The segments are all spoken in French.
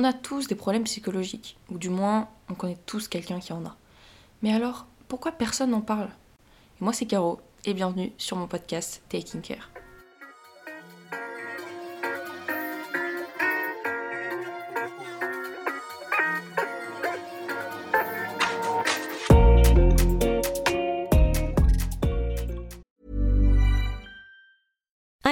On a tous des problèmes psychologiques, ou du moins on connaît tous quelqu'un qui en a. Mais alors, pourquoi personne n'en parle? Moi c'est Caro, et bienvenue sur mon podcast Taking Care.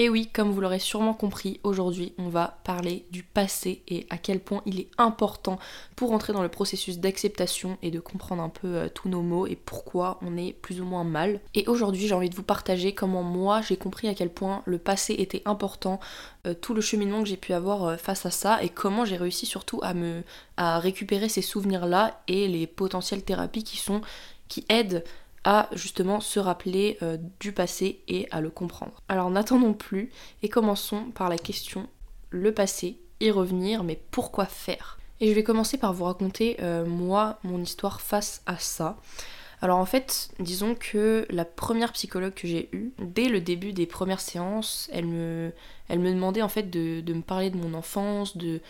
Et oui, comme vous l'aurez sûrement compris, aujourd'hui on va parler du passé et à quel point il est important pour entrer dans le processus d'acceptation et de comprendre un peu euh, tous nos mots et pourquoi on est plus ou moins mal. Et aujourd'hui j'ai envie de vous partager comment moi j'ai compris à quel point le passé était important, euh, tout le cheminement que j'ai pu avoir euh, face à ça et comment j'ai réussi surtout à me récupérer ces souvenirs là et les potentielles thérapies qui sont qui aident à justement se rappeler euh, du passé et à le comprendre. Alors n'attendons plus et commençons par la question le passé, y revenir, mais pourquoi faire? Et je vais commencer par vous raconter euh, moi mon histoire face à ça. Alors en fait, disons que la première psychologue que j'ai eue, dès le début des premières séances, elle me, demandait en fait de me parler de mon enfance, de,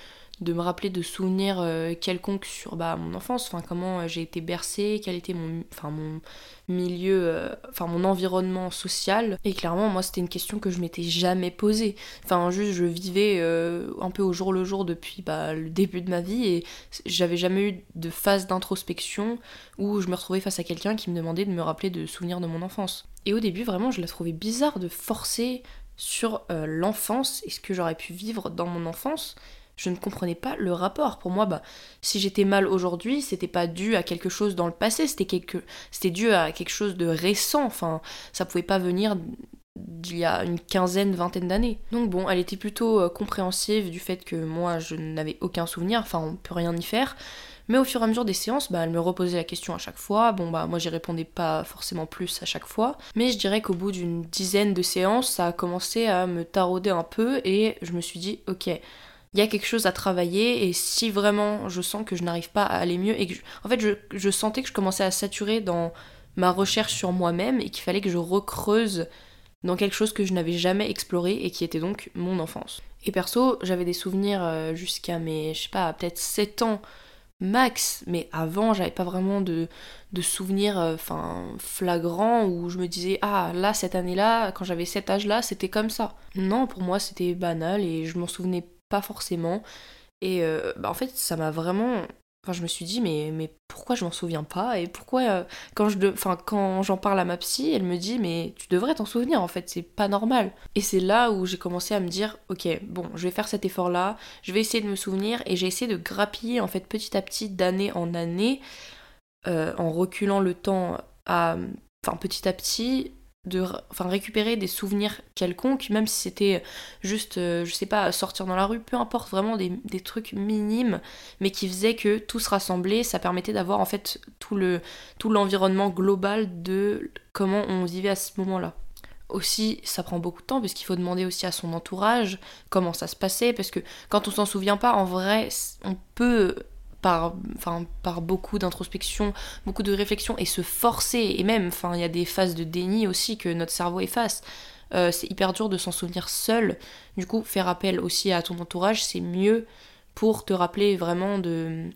de me rappeler de souvenirs euh, quelconques sur bah, mon enfance, enfin comment euh, j'ai été bercée, quel était mon, enfin, mon milieu, euh, mon environnement social. Et clairement, moi, c'était une question que je m'étais jamais posée. Enfin, juste, je vivais un peu au jour le jour depuis bah, le début de ma vie et j'avais jamais eu de phase d'introspection où je me retrouvais face à quelqu'un qui me demandait de me rappeler de souvenirs de mon enfance. Et au début, vraiment, je la trouvais bizarre de forcer sur l'enfance et ce que j'aurais pu vivre dans mon enfance je ne comprenais pas le rapport. Pour moi, bah, si j'étais mal aujourd'hui, c'était pas dû à quelque chose dans le passé, c'était quelque... c'était dû à quelque chose de récent. Enfin, ça pouvait pas venir d'il y a une quinzaine, vingtaine d'années. Donc bon, elle était plutôt euh, compréhensive du fait que moi, je n'avais aucun souvenir. Enfin, on peut rien y faire. Mais au fur et à mesure des séances, bah, elle me reposait la question à chaque fois. Bon, bah, moi, j'y répondais pas forcément plus à chaque fois. Mais je dirais qu'au bout d'une dizaine de séances, ça a commencé à me tarauder un peu et je me suis dit, ok, il y a quelque chose à travailler et si vraiment je sens que je n'arrive pas à aller mieux et que en fait je, sentais que je commençais à saturer dans ma recherche sur moi-même et qu'il fallait que je recreuse dans quelque chose que je n'avais jamais exploré et qui était donc mon enfance. Et perso, j'avais des souvenirs euh, jusqu'à mes, je sais pas, peut-être 7 ans max, mais avant, j'avais pas vraiment de, de souvenirs euh, enfin flagrants où je me disais ah là cette année-là, quand j'avais cet âge-là, c'était comme ça. Non, pour moi, c'était banal et je m'en souvenais pas forcément. Et euh, bah, en fait, ça m'a vraiment. Enfin, je me suis dit, mais, pourquoi je m'en souviens pas Et pourquoi, euh, quand, je enfin, quand j'en parle à ma psy, elle me dit, mais tu devrais t'en souvenir, en fait, c'est pas normal. Et c'est là où j'ai commencé à me dire, ok, bon, je vais faire cet effort-là, je vais essayer de me souvenir, et j'ai essayé de grappiller, en fait, petit à petit, d'année en année, euh, en reculant le temps à. Enfin, petit à petit, de enfin, récupérer des souvenirs quelconques, même si c'était juste, euh, je sais pas, sortir dans la rue, peu importe, vraiment des, des, trucs minimes, mais qui faisaient que tout se rassemblait, ça permettait d'avoir en fait tout le tout l'environnement global de comment on vivait à ce moment-là. aussi, ça prend beaucoup de temps parce qu'il faut demander aussi à son entourage comment ça se passait. Parce que quand on s'en souvient pas, en vrai, on peut par, enfin, par beaucoup d'introspection, beaucoup de réflexion et se forcer. Et même, enfin, il y a des phases de déni aussi que notre cerveau efface. Euh, c'est hyper dur de s'en souvenir seul. Du coup, faire appel aussi à ton entourage, c'est mieux pour te rappeler vraiment de,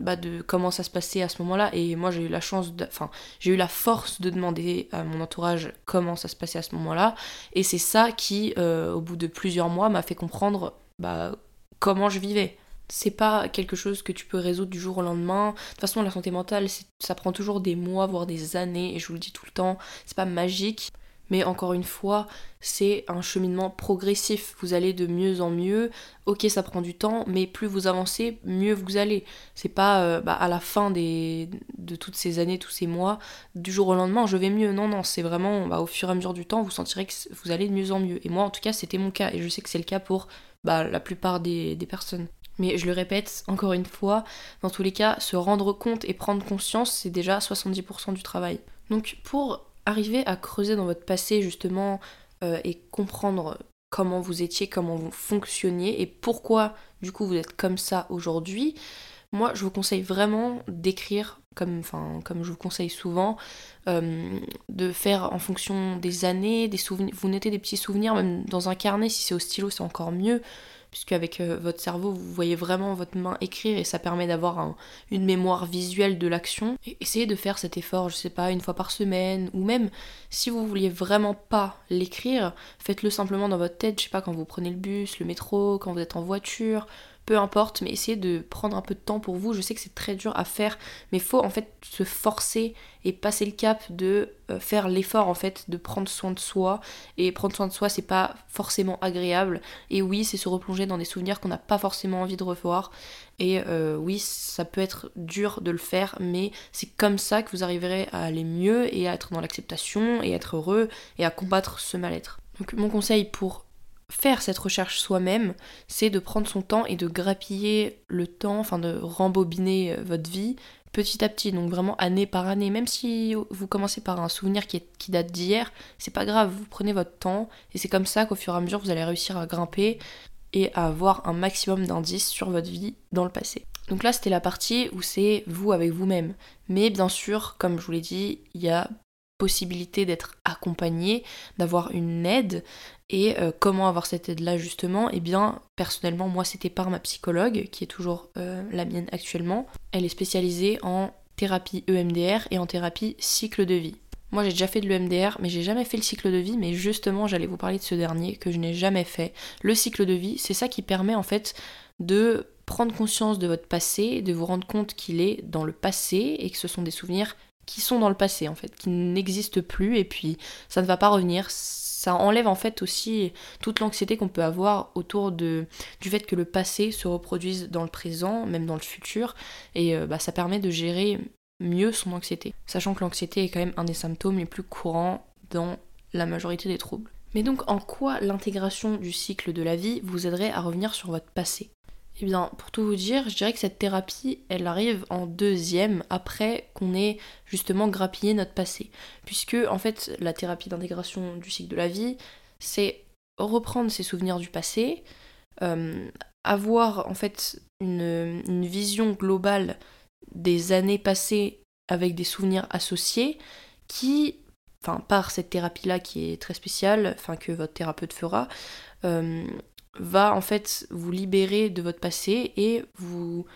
bah, de comment ça se passait à ce moment-là. Et moi, j'ai eu la chance, enfin, j'ai eu la force de demander à mon entourage comment ça se passait à ce moment-là. Et c'est ça qui, euh, au bout de plusieurs mois, m'a fait comprendre bah, comment je vivais. C'est pas quelque chose que tu peux résoudre du jour au lendemain. De toute façon, la santé mentale, ça prend toujours des mois, voire des années, et je vous le dis tout le temps, c'est pas magique. Mais encore une fois, c'est un cheminement progressif. Vous allez de mieux en mieux. Ok, ça prend du temps, mais plus vous avancez, mieux vous allez. C'est pas euh, bah, à la fin des, de toutes ces années, tous ces mois, du jour au lendemain, je vais mieux. Non, non, c'est vraiment bah, au fur et à mesure du temps, vous sentirez que vous allez de mieux en mieux. Et moi, en tout cas, c'était mon cas. Et je sais que c'est le cas pour bah, la plupart des, des personnes. Mais je le répète encore une fois, dans tous les cas, se rendre compte et prendre conscience, c'est déjà 70% du travail. Donc pour arriver à creuser dans votre passé justement euh, et comprendre comment vous étiez, comment vous fonctionniez et pourquoi du coup vous êtes comme ça aujourd'hui, moi je vous conseille vraiment d'écrire comme, comme je vous conseille souvent, euh, de faire en fonction des années, des souvenirs, vous notez des petits souvenirs, même dans un carnet, si c'est au stylo c'est encore mieux, puisque avec euh, votre cerveau, vous voyez vraiment votre main écrire et ça permet d'avoir une mémoire visuelle de l'action. Essayez de faire cet effort, je sais pas, une fois par semaine, ou même si vous vouliez vraiment pas l'écrire, faites-le simplement dans votre tête, je sais pas, quand vous prenez le bus, le métro, quand vous êtes en voiture, peu importe, mais essayez de prendre un peu de temps pour vous. Je sais que c'est très dur à faire, mais faut en fait se forcer et passer le cap de euh, faire l'effort en fait de prendre soin de soi. Et prendre soin de soi, c'est pas forcément agréable. Et oui, c'est se replonger dans des souvenirs qu'on n'a pas forcément envie de revoir. Et euh, oui, ça peut être dur de le faire, mais c'est comme ça que vous arriverez à aller mieux et à être dans l'acceptation et être heureux et à combattre ce mal-être. Donc mon conseil pour faire cette recherche soi-même, c'est de prendre son temps et de grappiller le temps, enfin de rembobiner euh, votre vie petit à petit, donc vraiment année par année. Même si vous commencez par un souvenir qui, qui date d'hier, c'est pas grave, vous prenez votre temps et c'est comme ça qu'au fur et à mesure vous allez réussir à grimper et à avoir un maximum d'indices sur votre vie dans le passé. Donc là, c'était la partie où c'est vous avec vous-même. Mais bien sûr, comme je vous l'ai dit, il y a possibilité d'être accompagné, d'avoir une aide. Et euh, comment avoir cette aide-là justement? Eh bien, personnellement, moi, c'était par ma psychologue, qui est toujours euh, la mienne actuellement. Elle est spécialisée en thérapie EMDR et en thérapie cycle de vie. Moi, j'ai déjà fait de l'EMDR, mais j'ai jamais fait le cycle de vie. Mais justement, j'allais vous parler de ce dernier que je n'ai jamais fait. Le cycle de vie, c'est ça qui permet en fait de prendre conscience de votre passé, de vous rendre compte qu'il est dans le passé et que ce sont des souvenirs qui sont dans le passé en fait, qui n'existent plus et puis ça ne va pas revenir. Ça enlève en fait aussi toute l'anxiété qu'on peut avoir autour de, du fait que le passé se reproduise dans le présent, même dans le futur, et euh, bah, ça permet de gérer mieux son anxiété, sachant que l'anxiété est quand même un des symptômes les plus courants dans la majorité des troubles. Mais donc en quoi l'intégration du cycle de la vie vous aiderait à revenir sur votre passé? Eh bien, pour tout vous dire, je dirais que cette thérapie, elle arrive en deuxième, après qu'on ait justement grappillé notre passé. Puisque, en fait, la thérapie d'intégration du cycle de la vie, c'est reprendre ses souvenirs du passé, euh, avoir en fait une, vision globale des années passées avec des souvenirs associés qui, enfin, par cette thérapie-là qui est très spéciale, enfin, que votre thérapeute fera, euh, va en fait vous libérer de votre passé et vous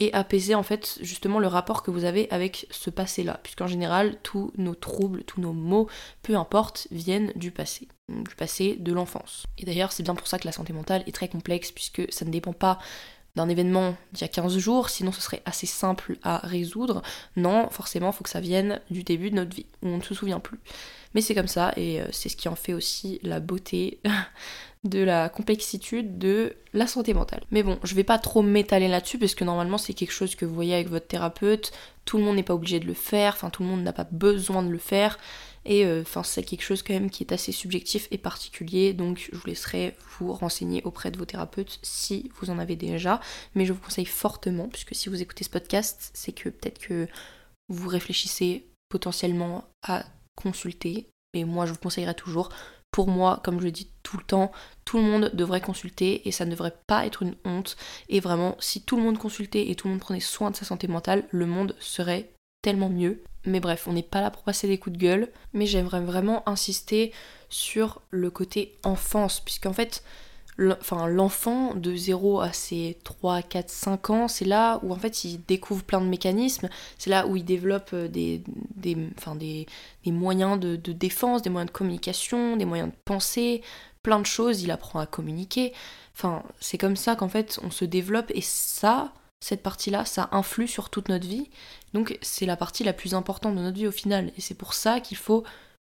et apaiser en fait justement le rapport que vous avez avec ce passé-là, puisqu'en général tous nos troubles, tous nos maux, peu importe, viennent du passé, du passé de l'enfance. Et d'ailleurs c'est bien pour ça que la santé mentale est très complexe, puisque ça ne dépend pas d'un événement d'il y a 15 jours, sinon ce serait assez simple à résoudre. Non, forcément, il faut que ça vienne du début de notre vie, où on ne se souvient plus. Mais c'est comme ça, et euh, c'est ce qui en fait aussi la beauté de la complexitude de la santé mentale. Mais bon, je vais pas trop m'étaler là-dessus parce que normalement c'est quelque chose que vous voyez avec votre thérapeute, tout le monde n'est pas obligé de le faire, enfin tout le monde n'a pas besoin de le faire. Et euh, enfin c'est quelque chose quand même qui est assez subjectif et particulier. Donc je vous laisserai vous renseigner auprès de vos thérapeutes si vous en avez déjà, mais je vous conseille fortement puisque si vous écoutez ce podcast, c'est que peut-être que vous réfléchissez potentiellement à consulter. Et moi je vous conseillerais toujours, pour moi, comme je le dis tout le temps, tout le monde devrait consulter et ça ne devrait pas être une honte. Et vraiment, si tout le monde consultait et tout le monde prenait soin de sa santé mentale, le monde serait tellement mieux. Mais bref, on n'est pas là pour passer des coups de gueule, mais j'aimerais vraiment insister sur le côté enfance, puisqu'en fait, l'enfant de 0 à ses 3, 4, 5 ans, c'est là où en fait il découvre plein de mécanismes, c'est là où il développe euh, des, des, des, moyens de, de, défense, des moyens de communication, des moyens de penser, plein de choses, il apprend à communiquer. Enfin, c'est comme ça qu'en fait on se développe et ça, cette partie-là, ça influe sur toute notre vie. Donc c'est la partie la plus importante de notre vie au final. Et c'est pour ça qu'il faut,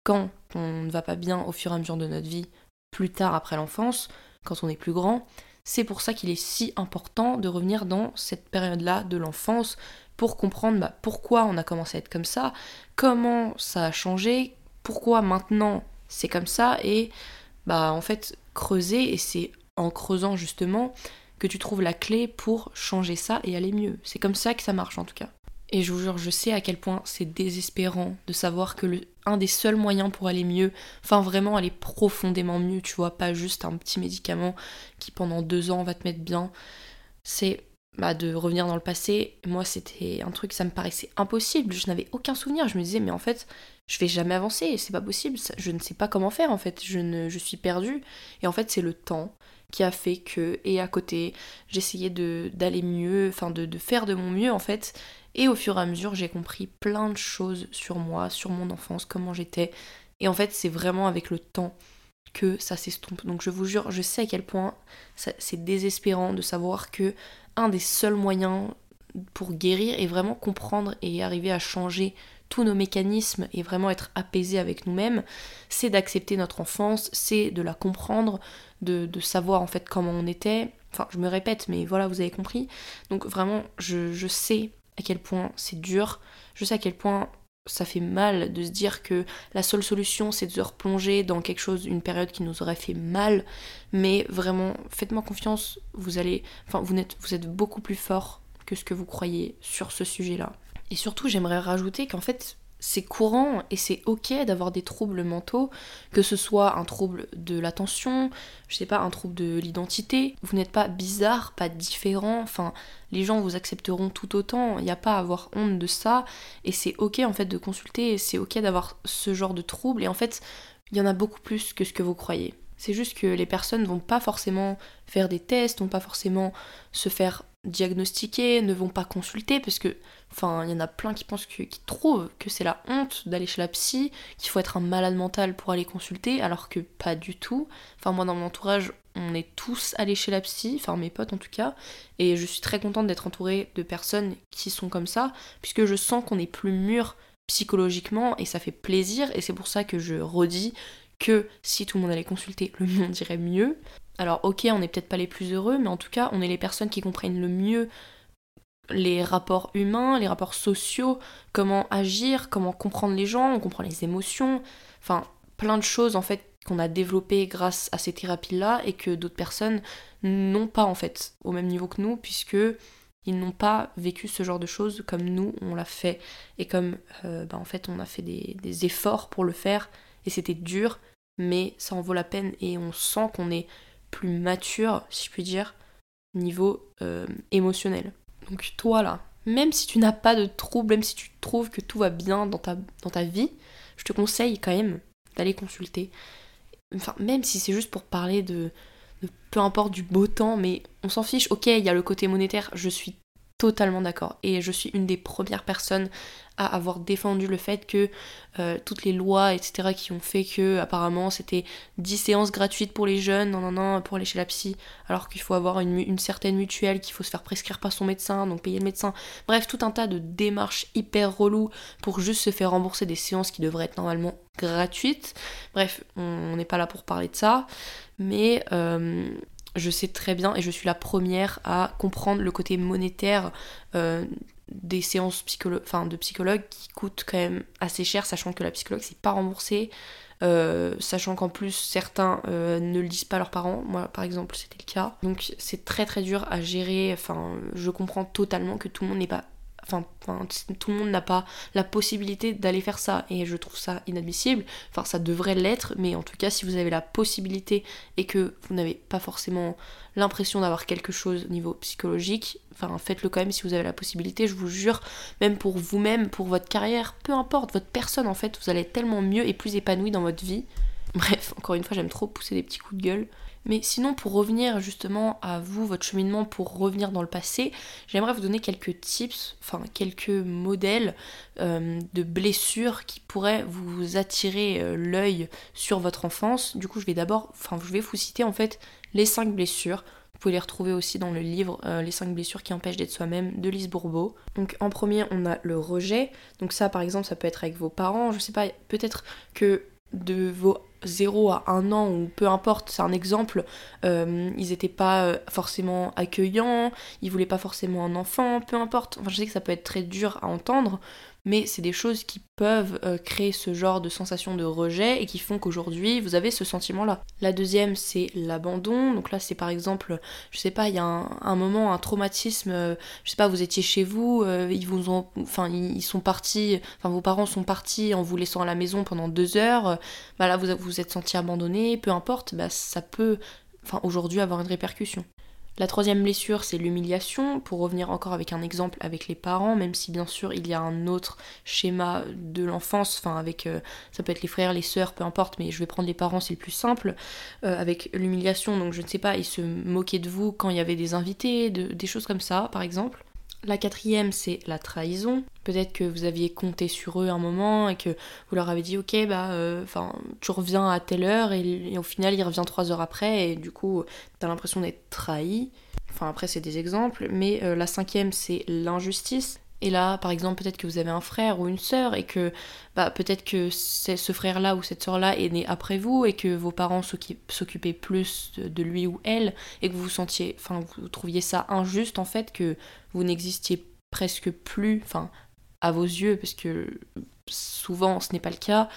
quand on ne va pas bien au fur et à mesure de notre vie, plus tard après l'enfance, quand on est plus grand. C'est pour ça qu'il est si important de revenir dans cette période-là de l'enfance pour comprendre bah, pourquoi on a commencé à être comme ça, comment ça a changé, pourquoi maintenant c'est comme ça et bah en fait creuser et c'est en creusant justement que tu trouves la clé pour changer ça et aller mieux. C'est comme ça que ça marche en tout cas. Et je vous jure, je sais à quel point c'est désespérant de savoir que le, un des seuls moyens pour aller mieux, enfin vraiment aller profondément mieux, tu vois, pas juste un petit médicament qui pendant deux ans va te mettre bien, c'est bah, de revenir dans le passé. Moi, c'était un truc, ça me paraissait impossible. Je n'avais aucun souvenir. Je me disais, mais en fait, je vais jamais avancer. C'est pas possible. Je ne sais pas comment faire. En fait, je ne, je suis perdue. Et en fait, c'est le temps qui a fait que, et à côté, j'essayais d'aller mieux, enfin de, de faire de mon mieux en fait. Et au fur et à mesure, j'ai compris plein de choses sur moi, sur mon enfance, comment j'étais. Et en fait, c'est vraiment avec le temps que ça s'estompe. Donc je vous jure, je sais à quel point c'est désespérant de savoir que un des seuls moyens pour guérir et vraiment comprendre et arriver à changer tous nos mécanismes et vraiment être apaisé avec nous-mêmes, c'est d'accepter notre enfance, c'est de la comprendre, de, savoir en fait comment on était. Enfin, je me répète, mais voilà, vous avez compris. Donc vraiment, je, je sais à quel point c'est dur, je sais à quel point ça fait mal de se dire que la seule solution c'est de se replonger dans quelque chose, une période qui nous aurait fait mal, mais vraiment faites-moi confiance, vous allez, enfin vous êtes, vous êtes beaucoup plus fort que ce que vous croyez sur ce sujet-là. Et surtout j'aimerais rajouter qu'en fait c'est courant et c'est ok d'avoir des troubles mentaux, que ce soit un trouble de l'attention, je sais pas, un trouble de l'identité. Vous n'êtes pas bizarre, pas différent, enfin, les gens vous accepteront tout autant, il n'y a pas à avoir honte de ça, et c'est ok en fait de consulter, c'est ok d'avoir ce genre de trouble, et en fait, il y en a beaucoup plus que ce que vous croyez. C'est juste que les personnes vont pas forcément faire des tests, vont pas forcément se faire diagnostiquer, ne vont pas consulter, parce que, enfin, il y en a plein qui pensent que, qui trouvent que c'est la honte d'aller chez la psy, qu'il faut être un malade mental pour aller consulter, alors que pas du tout. Enfin, moi, dans mon entourage, on est tous allés chez la psy, enfin mes potes en tout cas, et je suis très contente d'être entourée de personnes qui sont comme ça, puisque je sens qu'on est plus mûr psychologiquement, et ça fait plaisir, et c'est pour ça que je redis que si tout le monde allait consulter, le monde irait mieux. Alors ok, on n'est peut-être pas les plus heureux, mais en tout cas, on est les personnes qui comprennent le mieux les rapports humains, les rapports sociaux, comment agir, comment comprendre les gens, on comprend les émotions, enfin plein de choses en fait qu'on a développées grâce à ces thérapies-là et que d'autres personnes n'ont pas en fait au même niveau que nous puisque ils n'ont pas vécu ce genre de choses comme nous on l'a fait et comme euh, bah, en fait on a fait des efforts pour le faire et c'était dur mais ça en vaut la peine et on sent qu'on est plus mature, si je puis dire, niveau euh, émotionnel. Donc toi là, même si tu n'as pas de trouble, même si tu trouves que tout va bien dans ta, dans ta vie, je te conseille quand même d'aller consulter. Enfin, même si c'est juste pour parler de, de, peu importe du beau temps, mais on s'en fiche. Ok, il y a le côté monétaire, je suis totalement d'accord. Et je suis une des premières personnes à avoir défendu le fait que euh, toutes les lois, etc., qui ont fait que apparemment c'était 10 séances gratuites pour les jeunes, non, non, non, pour aller chez la psy, alors qu'il faut avoir une, certaine mutuelle, qu'il faut se faire prescrire par son médecin, donc payer le médecin. Bref, tout un tas de démarches hyper reloues pour juste se faire rembourser des séances qui devraient être normalement gratuites. Bref, on n'est pas là pour parler de ça, mais euh, je sais très bien et je suis la première à comprendre le côté monétaire euh, des séances de psychologue qui coûtent quand même assez cher, sachant que la psychologue c'est pas remboursé, euh, sachant qu'en plus certains euh, ne le disent pas à leurs parents, moi par exemple c'était le cas. Donc c'est très très dur à gérer, enfin je comprends totalement que tout le monde n'est pas Enfin, tout le monde n'a pas la possibilité d'aller faire ça et je trouve ça inadmissible. Enfin, ça devrait l'être, mais en tout cas, si vous avez la possibilité et que vous n'avez pas forcément l'impression d'avoir quelque chose au niveau psychologique, enfin, faites-le quand même si vous avez la possibilité. Je vous jure, même pour vous-même, pour votre carrière, peu importe, votre personne en fait, vous allez être tellement mieux et plus épanoui dans votre vie. Bref, encore une fois, j'aime trop pousser des petits coups de gueule. Mais sinon, pour revenir justement à vous, votre cheminement, pour revenir dans le passé, j'aimerais vous donner quelques tips, enfin quelques modèles euh, de blessures qui pourraient vous attirer euh, l'œil sur votre enfance. Du coup, je vais d'abord, enfin, je vais vous citer en fait les 5 blessures. Vous pouvez les retrouver aussi dans le livre euh, Les 5 blessures qui empêchent d'être soi-même de Lise Bourbeau. Donc en premier, on a le rejet. Donc ça, par exemple, ça peut être avec vos parents. Je sais pas, peut-être que de vos 0 à 1 an ou peu importe, c'est un exemple, euh, ils n'étaient pas euh, forcément accueillants, ils voulaient pas forcément un enfant, peu importe. Enfin, je sais que ça peut être très dur à entendre, mais c'est des choses qui peuvent euh, créer ce genre de sensation de rejet et qui font qu'aujourd'hui vous avez ce sentiment là. La deuxième c'est l'abandon, donc là c'est par exemple, je sais pas, il y a un, moment, un traumatisme, euh, je sais pas, vous étiez chez vous, euh, ils vous ont, enfin ils sont partis, enfin vos parents sont partis en vous laissant à la maison pendant deux heures, bah là vous vous êtes senti abandonné, peu importe, bah ça peut, enfin aujourd'hui avoir une répercussion. La troisième blessure, c'est l'humiliation, pour revenir encore avec un exemple avec les parents, même si bien sûr il y a un autre schéma de l'enfance, enfin avec, euh, ça peut être les frères, les sœurs, peu importe, mais je vais prendre les parents, c'est le plus simple, euh, avec l'humiliation, donc je ne sais pas, ils se moquaient de vous quand il y avait des invités, des choses comme ça, par exemple. La quatrième, c'est la trahison. Peut-être que vous aviez compté sur eux un moment et que vous leur avez dit ok bah euh, enfin tu reviens à telle heure et, au final il revient trois heures après et du coup t'as l'impression d'être trahi. Enfin après c'est des exemples, mais euh, la cinquième c'est l'injustice. Et là, par exemple, peut-être que vous avez un frère ou une sœur et que bah, peut-être que ce frère-là ou cette sœur-là est né après vous et que vos parents s'occupaient plus de lui ou elle et que vous sentiez, enfin, vous trouviez ça injuste en fait que vous n'existiez presque plus, enfin, à vos yeux, parce que souvent ce n'est pas le cas,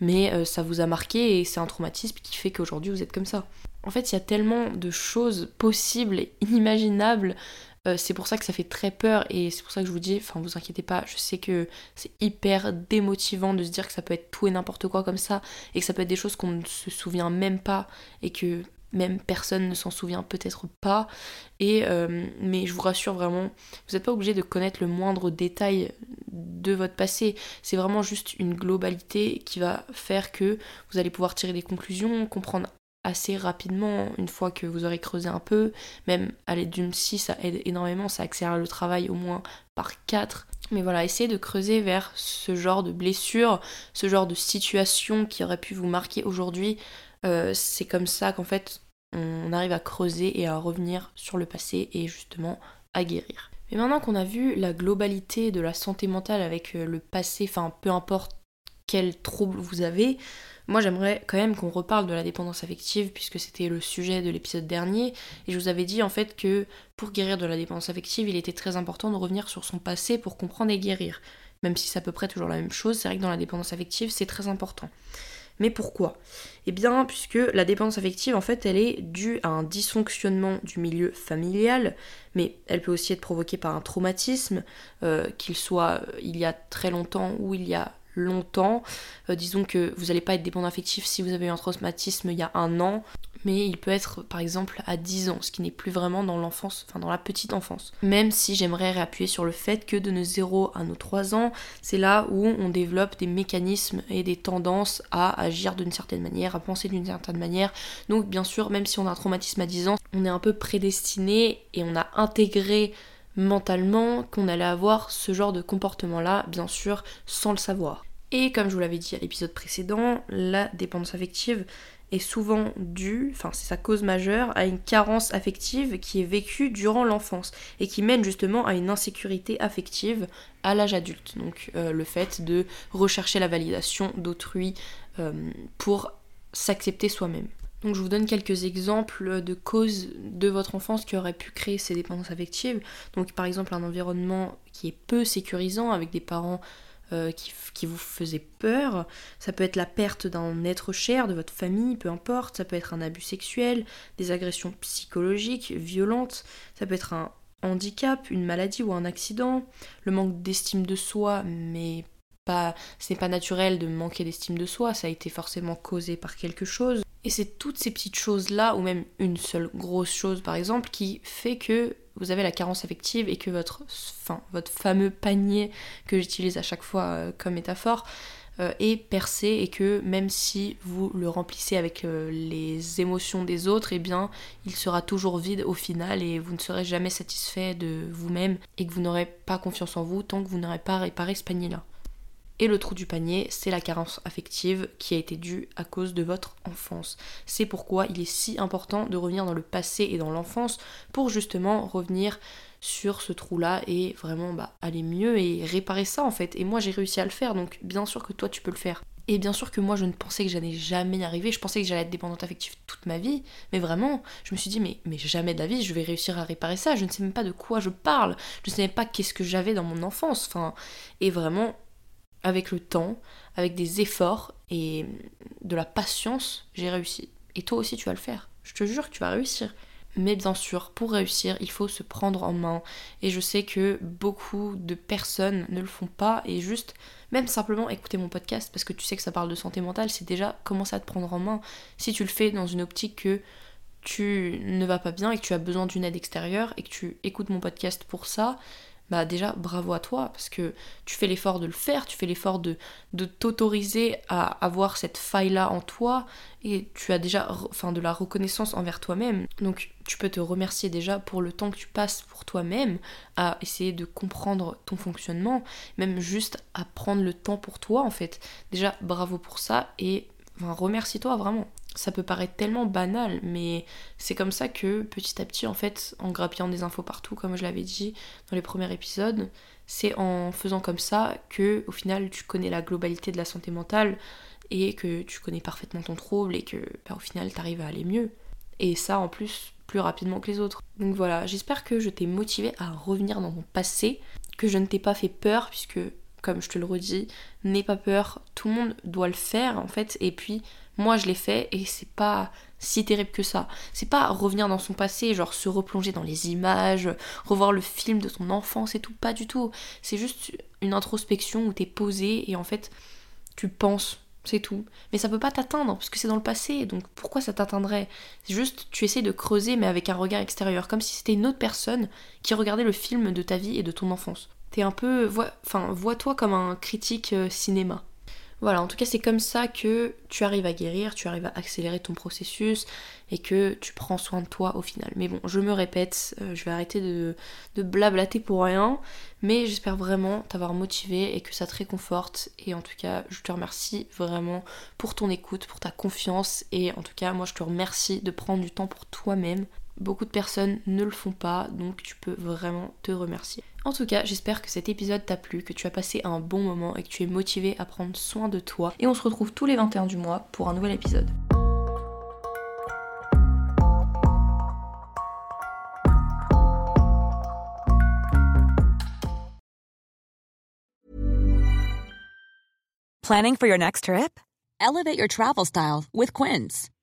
mais euh, ça vous a marqué et c'est un traumatisme qui fait qu'aujourd'hui vous êtes comme ça. En fait, il y a tellement de choses possibles et inimaginables euh, c'est pour ça que ça fait très peur et c'est pour ça que je vous dis, enfin vous inquiétez pas, je sais que c'est hyper démotivant de se dire que ça peut être tout et n'importe quoi comme ça et que ça peut être des choses qu'on ne se souvient même pas et que même personne ne s'en souvient peut-être pas. Et euh, mais je vous rassure vraiment, vous n'êtes pas obligé de connaître le moindre détail de votre passé. C'est vraiment juste une globalité qui va faire que vous allez pouvoir tirer des conclusions, comprendre assez rapidement une fois que vous aurez creusé un peu. Même à l'aide d'une psy, ça aide énormément, ça accélère le travail au moins par 4. Mais voilà, essayez de creuser vers ce genre de blessure, ce genre de situation qui aurait pu vous marquer aujourd'hui. Euh, c'est comme ça qu'en fait on arrive à creuser et à revenir sur le passé et justement à guérir. Mais maintenant qu'on a vu la globalité de la santé mentale avec euh, le passé, enfin peu importe quel trouble vous avez, moi, j'aimerais quand même qu'on reparle de la dépendance affective, puisque c'était le sujet de l'épisode dernier. Et je vous avais dit en fait que pour guérir de la dépendance affective, il était très important de revenir sur son passé pour comprendre et guérir. Même si c'est à peu près toujours la même chose, c'est vrai que dans la dépendance affective, c'est très important. Mais pourquoi? Eh bien, puisque la dépendance affective, en fait, elle est due à un dysfonctionnement du milieu familial, mais elle peut aussi être provoquée par un traumatisme, euh, qu'il soit euh, il y a très longtemps ou il y a longtemps. Euh, disons que vous n'allez pas être dépendant affectif si vous avez eu un traumatisme il y a un an, mais il peut être par exemple à 10 ans, ce qui n'est plus vraiment dans l'enfance, enfin dans la petite enfance. Même si j'aimerais réappuyer sur le fait que de nos 0 à nos 3 ans, c'est là où on développe des mécanismes et des tendances à agir d'une certaine manière, à penser d'une certaine manière. Donc bien sûr, même si on a un traumatisme à 10 ans, on est un peu prédestiné et on a intégré mentalement qu'on allait avoir ce genre de comportement-là, bien sûr, sans le savoir. Et comme je vous l'avais dit à l'épisode précédent, la dépendance affective est souvent due, enfin c'est sa cause majeure, à une carence affective qui est vécue durant l'enfance et qui mène justement à une insécurité affective à l'âge adulte. Donc euh, le fait de rechercher la validation d'autrui euh, pour s'accepter soi-même. Donc je vous donne quelques exemples de causes de votre enfance qui auraient pu créer ces dépendances affectives. Donc par exemple un environnement qui est peu sécurisant avec des parents euh, qui, vous faisaient peur. Ça peut être la perte d'un être cher de votre famille, peu importe. Ça peut être un abus sexuel, des agressions psychologiques, violentes. Ça peut être un, handicap, une maladie ou un accident, le manque d'estime de soi, mais pas, ce n'est pas naturel de manquer d'estime de soi, ça a été forcément causé par quelque chose. Et c'est toutes ces petites choses-là, ou même une seule grosse chose par exemple, qui fait que vous avez la carence affective et que votre, fameux panier que j'utilise à chaque fois euh, comme métaphore euh, est percé et que même si vous le remplissez avec euh, les émotions des autres, eh bien il sera toujours vide au final et vous ne serez jamais satisfait de vous-même et que vous n'aurez pas confiance en vous tant que vous n'aurez pas réparé ce panier-là. Et le trou du panier, c'est la carence affective qui a été due à cause de votre enfance. C'est pourquoi il est si important de revenir dans le passé et dans l'enfance pour justement revenir sur ce trou-là et vraiment bah, aller mieux et réparer ça en fait. Et moi j'ai réussi à le faire, donc bien sûr que toi tu peux le faire. Et bien sûr que moi je ne pensais que j'allais jamais y arriver, je pensais que j'allais être dépendante affective toute ma vie, mais vraiment, je me suis dit mais, mais jamais de la vie je vais réussir à réparer ça, je ne sais même pas de quoi je parle, je ne sais même pas qu'est-ce que j'avais dans mon enfance, enfin, et vraiment, avec le temps, avec des efforts et de la patience, j'ai réussi. Et toi aussi, tu vas le faire. Je te jure que tu vas réussir. Mais bien sûr, pour réussir, il faut se prendre en main. Et je sais que beaucoup de personnes ne le font pas. Et juste, même simplement écouter mon podcast, parce que tu sais que ça parle de santé mentale, c'est déjà commencer à te prendre en main. Si tu le fais dans une optique que tu ne vas pas bien et que tu as besoin d'une aide extérieure et que tu écoutes mon podcast pour ça, bah déjà bravo à toi parce que tu fais l'effort de le faire, tu fais l'effort de, t'autoriser à avoir cette faille-là en toi et tu as déjà enfin, de la reconnaissance envers toi-même. Donc tu peux te remercier déjà pour le temps que tu passes pour toi-même à essayer de comprendre ton fonctionnement, même juste à prendre le temps pour toi en fait. Déjà bravo pour ça et remercie-toi vraiment ça peut paraître tellement banal, mais c'est comme ça que petit à petit, en fait, en grappillant des infos partout, comme je l'avais dit dans les premiers épisodes, c'est en faisant comme ça que, au final, tu connais la globalité de la santé mentale et que tu connais parfaitement ton trouble et que, bah, au final, tu arrives à aller mieux. Et ça, en plus, plus rapidement que les autres. Donc voilà, j'espère que je t'ai motivé à revenir dans mon passé, que je ne t'ai pas fait peur, puisque, comme je te le redis, n'aie pas peur, tout le monde doit le faire, en fait, et puis moi, je l'ai fait et c'est pas si terrible que ça. C'est pas revenir dans son passé, genre se replonger dans les images, revoir le film de son enfance et tout, pas du tout. C'est juste une introspection où t'es posé et en fait, tu penses, c'est tout. Mais ça peut pas t'atteindre parce que c'est dans le passé, donc pourquoi ça t'atteindrait? C'est juste, tu essaies de creuser mais avec un regard extérieur, comme si c'était une autre personne qui regardait le film de ta vie et de ton enfance. T'es un peu, enfin, vois-toi comme un critique euh, cinéma. Voilà, en tout cas c'est comme ça que tu arrives à guérir, tu arrives à accélérer ton processus et que tu prends soin de toi au final. Mais bon, je me répète, euh, je vais arrêter de, de, blablater pour rien, mais j'espère vraiment t'avoir motivé et que ça te réconforte. Et en tout cas, je te remercie vraiment pour ton écoute, pour ta confiance et en tout cas, moi je te remercie de prendre du temps pour toi-même. Beaucoup de personnes ne le font pas, donc tu peux vraiment te remercier. En tout cas, j'espère que cet épisode t'a plu, que tu as passé un bon moment et que tu es motivé à prendre soin de toi. Et on se retrouve tous les 21 du mois pour un nouvel épisode. Planning for your next trip? Elevate your travel style with Quince.